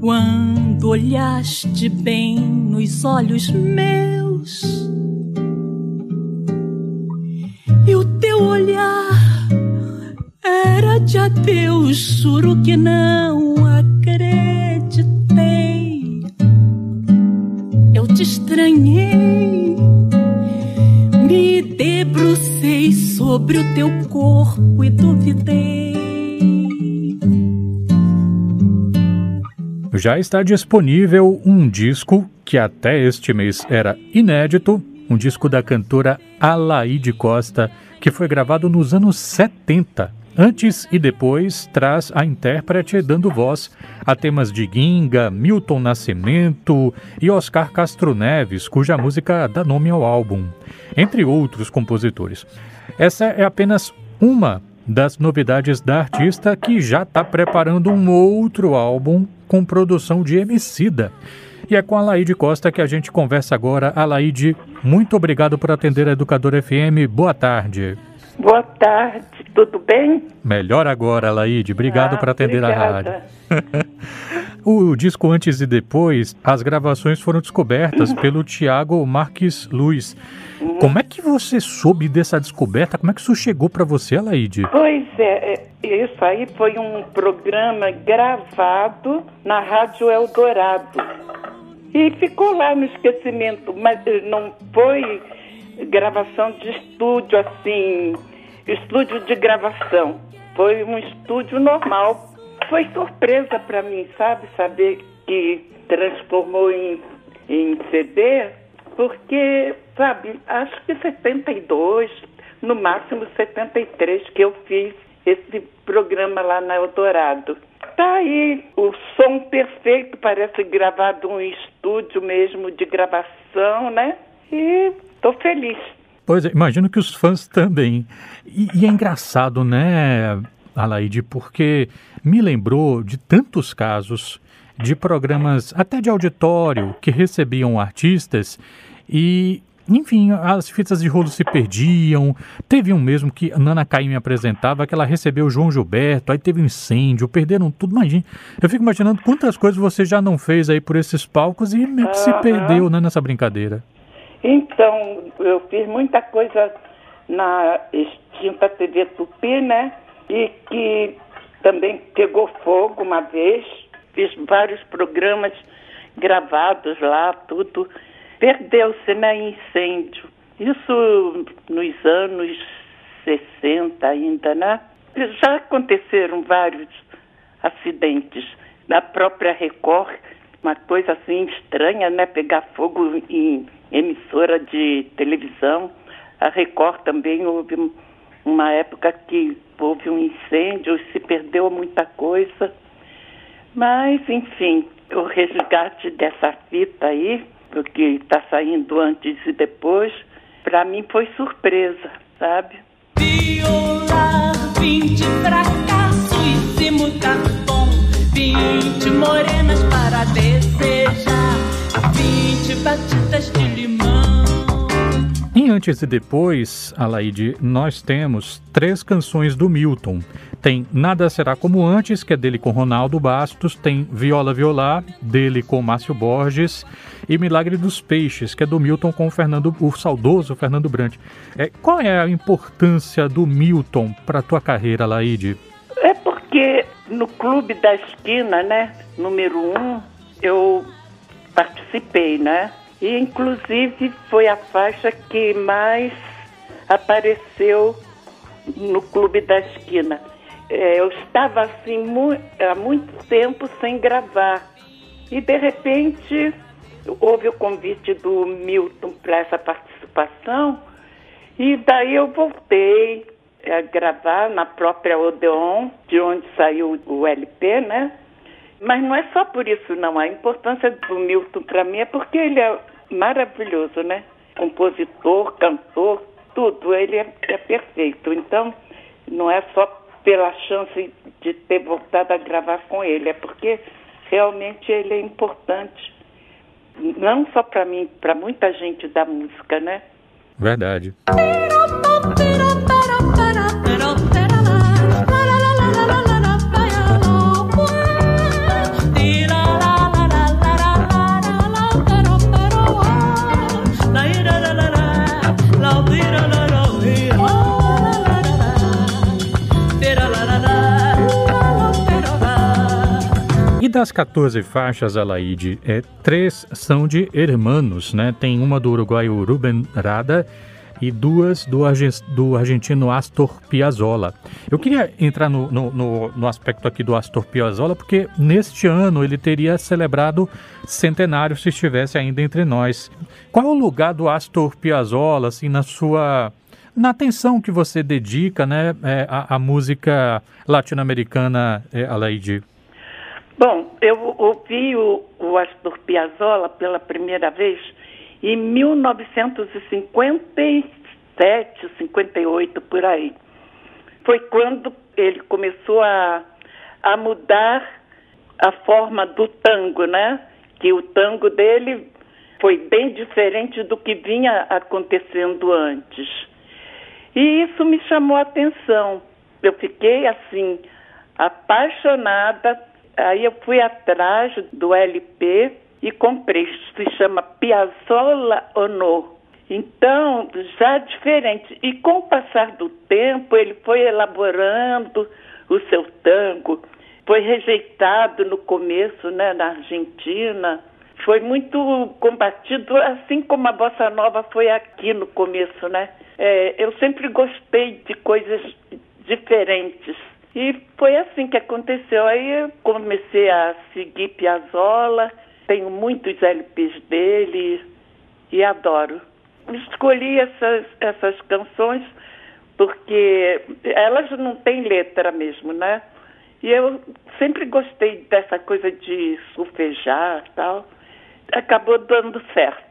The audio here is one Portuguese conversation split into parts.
Quando olhaste bem nos olhos meus e o teu olhar era de adeus, juro que não acreditei. Eu te estranhei, me debrucei sobre o teu corpo e duvidei. Já está disponível um disco que até este mês era inédito, um disco da cantora Alaide Costa, que foi gravado nos anos 70. Antes e depois traz a intérprete dando voz a temas de Ginga, Milton Nascimento e Oscar Castro Neves, cuja música dá nome ao álbum, entre outros compositores. Essa é apenas uma das novidades da artista que já está preparando um outro álbum com produção de Emicida. E é com a Laide Costa que a gente conversa agora. Alaide, muito obrigado por atender a Educador FM. Boa tarde. Boa tarde, tudo bem? Melhor agora, Laide. Obrigado ah, por atender obrigada. a rádio. o disco Antes e Depois, as gravações foram descobertas pelo Tiago Marques Luiz. Como é que você soube dessa descoberta? Como é que isso chegou para você, Alaide? Pois é, é, isso aí foi um programa gravado na Rádio Eldorado. E ficou lá no esquecimento, mas não foi gravação de estúdio assim, estúdio de gravação. Foi um estúdio normal. Foi surpresa para mim, sabe? Saber que transformou em, em CD, porque, sabe, acho que 72, no máximo 73 que eu fiz esse programa lá na Eldorado. Tá aí o som perfeito, parece gravado um estúdio mesmo de gravação, né? E tô feliz. Pois é, imagino que os fãs também. E, e é engraçado, né, Alaide, porque me lembrou de tantos casos de programas, até de auditório, que recebiam artistas e enfim, as fitas de rolo se perdiam. Teve um mesmo que a Nana Caim me apresentava, que ela recebeu o João Gilberto, aí teve um incêndio, perderam tudo. Imagina, eu fico imaginando quantas coisas você já não fez aí por esses palcos e meio que se perdeu né, nessa brincadeira. Então, eu fiz muita coisa na extinta TV Tupi, né? E que também pegou fogo uma vez. Fiz vários programas gravados lá, tudo perdeu-se né, incêndio. Isso nos anos 60 ainda, né? Já aconteceram vários acidentes. Na própria Record, uma coisa assim estranha, né? Pegar fogo em emissora de televisão. A Record também houve uma época que houve um incêndio, se perdeu muita coisa. Mas, enfim, o resgate dessa fita aí porque está saindo antes e depois, para mim foi surpresa, sabe? Violar 20 fracassos e cartão, 20 morenas para desejar, 20 batidas de limão. Em Antes e Depois, Alaide, nós temos três canções do Milton. Tem Nada Será Como Antes, que é dele com Ronaldo Bastos, tem Viola Violar, dele com Márcio Borges, e Milagre dos Peixes, que é do Milton com o Fernando, o saudoso Fernando Brant. É, qual é a importância do Milton para a tua carreira, Alaide? É porque no Clube da Esquina, né, número um, eu participei, né? E, inclusive, foi a faixa que mais apareceu no Clube da Esquina. É, eu estava assim mu há muito tempo sem gravar. E, de repente, houve o convite do Milton para essa participação. E daí eu voltei a gravar na própria Odeon, de onde saiu o LP, né? Mas não é só por isso, não. A importância do Milton para mim é porque ele é maravilhoso, né? Compositor, cantor, tudo. Ele é, é perfeito. Então, não é só pela chance de ter voltado a gravar com ele, é porque realmente ele é importante. Não só para mim, para muita gente da música, né? Verdade. Das 14 faixas, Alaide, é, três são de hermanos, né? Tem uma do uruguaio Ruben Rada e duas do, do argentino Astor Piazzolla. Eu queria entrar no, no, no, no, aspecto aqui do Astor Piazzolla, porque neste ano ele teria celebrado centenário se estivesse ainda entre nós. Qual é o lugar do Astor Piazzolla, assim, na sua... na atenção que você dedica, né, é, à, à música latino-americana, é, Alaide? Bom, eu ouvi o, o Astor Piazzolla pela primeira vez em 1957, 58, por aí. Foi quando ele começou a, a mudar a forma do tango, né? Que o tango dele foi bem diferente do que vinha acontecendo antes. E isso me chamou a atenção. Eu fiquei assim, apaixonada. Aí eu fui atrás do LP e comprei. Se chama Piazzolla Ono. Então, já diferente. E com o passar do tempo, ele foi elaborando o seu tango. Foi rejeitado no começo, né, na Argentina. Foi muito combatido, assim como a bossa nova foi aqui no começo, né? É, eu sempre gostei de coisas diferentes. E foi assim que aconteceu. Aí eu comecei a seguir Piazzolla tenho muitos LPs dele e adoro. Escolhi essas, essas canções porque elas não têm letra mesmo, né? E eu sempre gostei dessa coisa de surfejar tal. Acabou dando certo.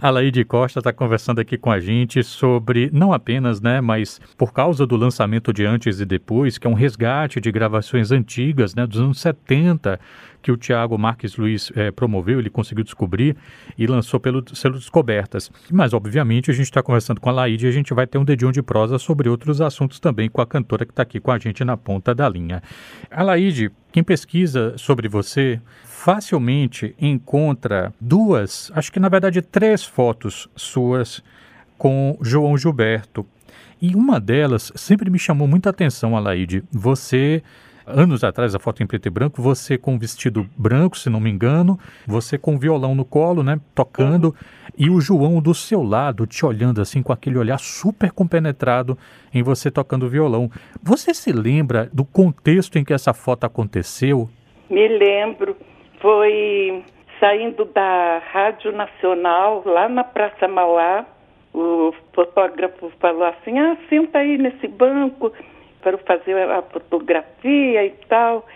A Laide Costa está conversando aqui com a gente sobre, não apenas, né, mas por causa do lançamento de Antes e Depois, que é um resgate de gravações antigas, né, dos anos 70, que o Tiago Marques Luiz é, promoveu, ele conseguiu descobrir e lançou pelo selo Descobertas. Mas, obviamente, a gente está conversando com a Laide e a gente vai ter um dedinho de prosa sobre outros assuntos também com a cantora que está aqui com a gente na ponta da linha. A Laide, quem pesquisa sobre você facilmente encontra duas, acho que na verdade três fotos suas com João Gilberto. E uma delas sempre me chamou muita atenção, Alaide. Você, anos atrás, a foto em preto e branco, você com vestido branco, se não me engano, você com violão no colo, né, tocando, e o João do seu lado, te olhando assim, com aquele olhar super compenetrado em você tocando violão. Você se lembra do contexto em que essa foto aconteceu? Me lembro foi saindo da Rádio Nacional, lá na Praça Mauá, o fotógrafo falou assim, ah, senta aí nesse banco para fazer a fotografia e tal.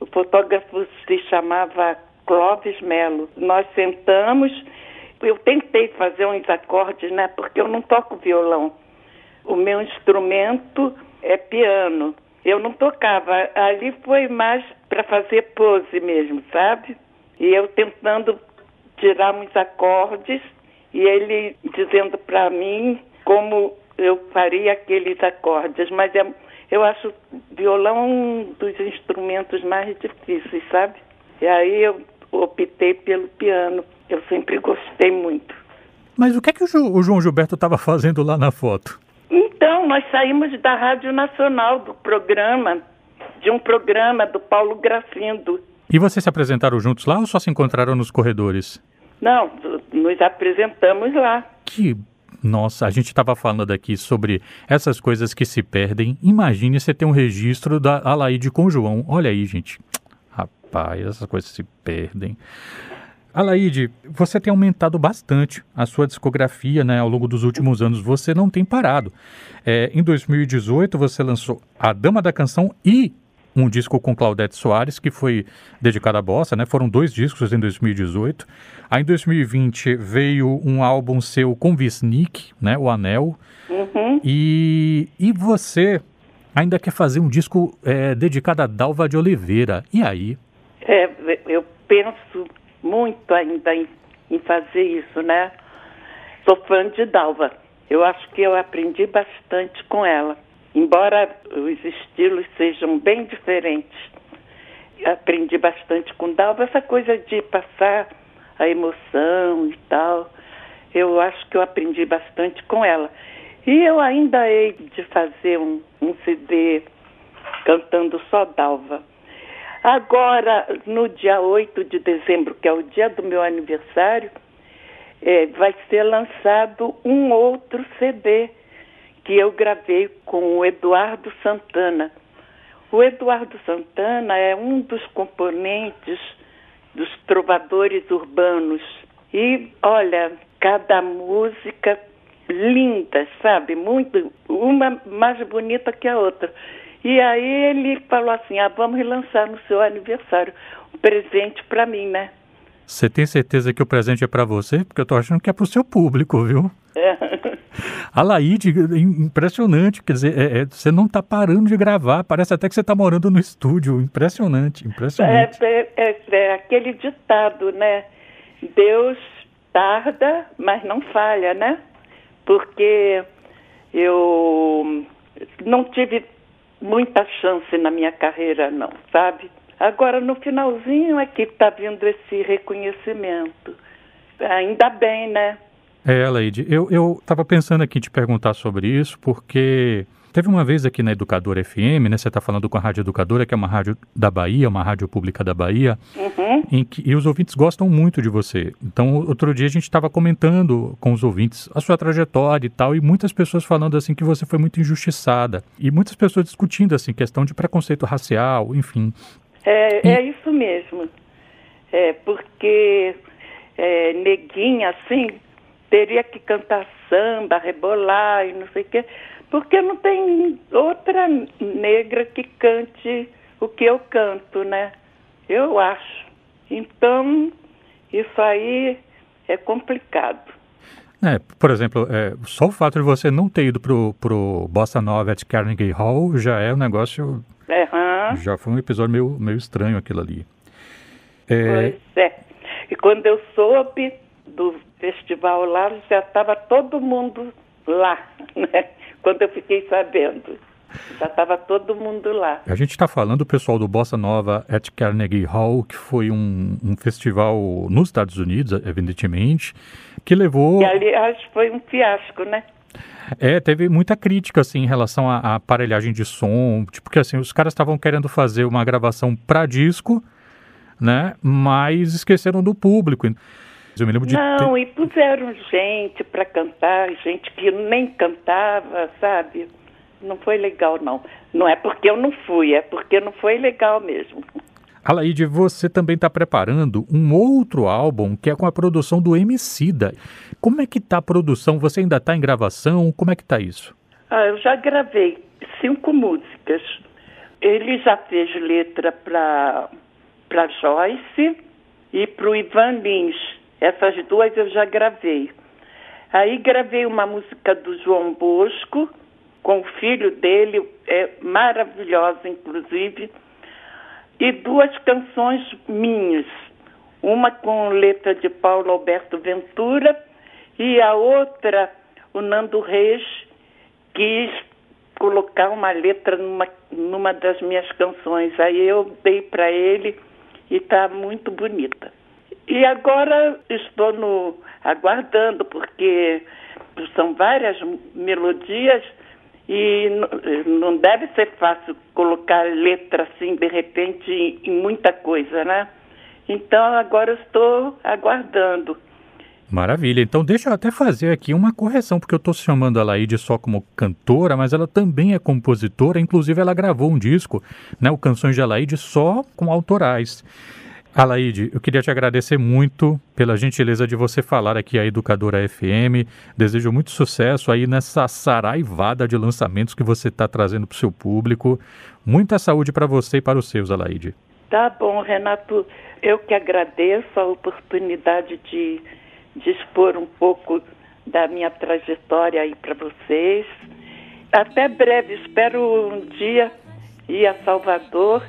O fotógrafo se chamava Clóvis Melo. Nós sentamos, eu tentei fazer uns acordes, né, porque eu não toco violão. O meu instrumento é piano. Eu não tocava. Ali foi mais para fazer pose mesmo, sabe? E eu tentando tirar uns acordes e ele dizendo para mim como eu faria aqueles acordes. Mas é, eu acho violão um dos instrumentos mais difíceis, sabe? E aí eu optei pelo piano. Eu sempre gostei muito. Mas o que é que o, João Gilberto estava fazendo lá na foto? Então, nós saímos da Rádio Nacional, do programa, de um programa do Paulo Grafindo. E vocês se apresentaram juntos lá ou só se encontraram nos corredores? Não, nos apresentamos lá. Que nossa, a gente estava falando aqui sobre essas coisas que se perdem. Imagine você ter um registro da Alaide com João. Olha aí, gente. Rapaz, essas coisas se perdem. Alaide, você tem aumentado bastante a sua discografia né, ao longo dos últimos anos. Você não tem parado. É, em 2018, você lançou A Dama da Canção e um disco com Claudete Soares, que foi dedicado à bossa, né? Foram dois discos em 2018. Aí em 2020 veio um álbum seu com Visnik, né? O Anel. Uhum. E, e você ainda quer fazer um disco é, dedicado a Dalva de Oliveira. E aí? É, eu penso muito ainda em, em fazer isso, né? Sou fã de Dalva. Eu acho que eu aprendi bastante com ela. Embora os estilos sejam bem diferentes, aprendi bastante com Dalva essa coisa de passar a emoção e tal. Eu acho que eu aprendi bastante com ela. E eu ainda hei de fazer um, um CD cantando só Dalva. Agora, no dia 8 de dezembro, que é o dia do meu aniversário, é, vai ser lançado um outro CD que eu gravei com o Eduardo Santana. O Eduardo Santana é um dos componentes dos trovadores urbanos. E, olha, cada música linda, sabe? Muito, uma mais bonita que a outra. E aí ele falou assim: ah, vamos lançar no seu aniversário um presente para mim, né? Você tem certeza que o presente é para você? Porque eu tô achando que é para o seu público, viu? É. A Laide, impressionante, quer dizer, é, é, você não está parando de gravar, parece até que você está morando no estúdio, impressionante, impressionante. É, é, é, é aquele ditado, né? Deus tarda, mas não falha, né? Porque eu não tive muita chance na minha carreira, não, sabe? Agora, no finalzinho é que está vindo esse reconhecimento. Ainda bem, né? É, Leide, eu estava pensando aqui te perguntar sobre isso, porque teve uma vez aqui na Educadora FM, né? Você está falando com a Rádio Educadora, que é uma rádio da Bahia, uma rádio pública da Bahia, uhum. em que, e os ouvintes gostam muito de você. Então, outro dia a gente estava comentando com os ouvintes a sua trajetória e tal, e muitas pessoas falando assim que você foi muito injustiçada. E muitas pessoas discutindo assim, questão de preconceito racial, enfim. É, e... é isso mesmo. É, porque é, neguinha, assim, teria que cantar samba, rebolar e não sei o quê, porque não tem outra negra que cante o que eu canto, né? Eu acho. Então, isso aí é complicado. É, por exemplo, é, só o fato de você não ter ido pro, pro Bossa Nova at Carnegie Hall já é um negócio... Uhum. Já foi um episódio meio, meio estranho aquilo ali. É... Pois é. E quando eu soube do festival lá, já estava todo mundo lá, né? Quando eu fiquei sabendo. Já estava todo mundo lá. A gente está falando do pessoal do Bossa Nova at Carnegie Hall, que foi um, um festival nos Estados Unidos, evidentemente, que levou. Que, aliás, foi um fiasco, né? É, teve muita crítica, assim, em relação à, aparelhagem de som, tipo, porque, assim, os caras estavam querendo fazer uma gravação para disco, né, mas esqueceram do público. Eu me lembro de Não, ter... e puseram gente para cantar, gente que nem cantava, sabe? Não foi legal, não. Não é porque eu não fui, é porque não foi legal mesmo. Alaide, você também está preparando um outro álbum que é com a produção do Emicida. Como é que está a produção? Você ainda está em gravação? Como é que está isso? Ah, eu já gravei cinco músicas. Ele já fez letra para Joyce e para o Ivan Lins. Essas duas eu já gravei. Aí gravei uma música do João Bosco, com o filho dele, é maravilhosa, inclusive, e duas canções minhas. Uma com letra de Paulo Alberto Ventura e a outra, o Nando Reis quis colocar uma letra numa, numa das minhas canções. Aí eu dei para ele e está muito bonita. E agora estou no, aguardando, porque são várias melodias e não deve ser fácil colocar letra assim, de repente, em muita coisa, né? Então agora estou aguardando. Maravilha. Então deixa eu até fazer aqui uma correção, porque eu estou chamando a Laide só como cantora, mas ela também é compositora, inclusive ela gravou um disco, né, o Canções de Alaide, só com autorais. Alaide, eu queria te agradecer muito pela gentileza de você falar aqui à Educadora FM. Desejo muito sucesso aí nessa saraivada de lançamentos que você está trazendo para o seu público. Muita saúde para você e para os seus, Alaide. Tá bom, Renato. Eu que agradeço a oportunidade de, de expor um pouco da minha trajetória aí para vocês. Até breve. Espero um dia ir a Salvador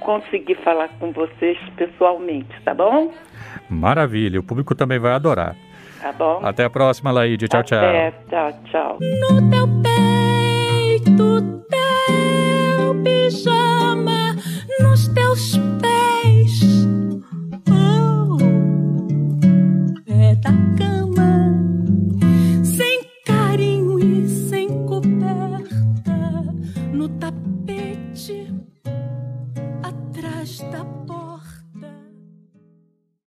conseguir falar com vocês pessoalmente, tá bom? Maravilha, o público também vai adorar. Tá bom. Até a próxima, Laíde. Tchau, tchau. Até, tchau, tchau. No teu peito, teu pijama, nos teus pés.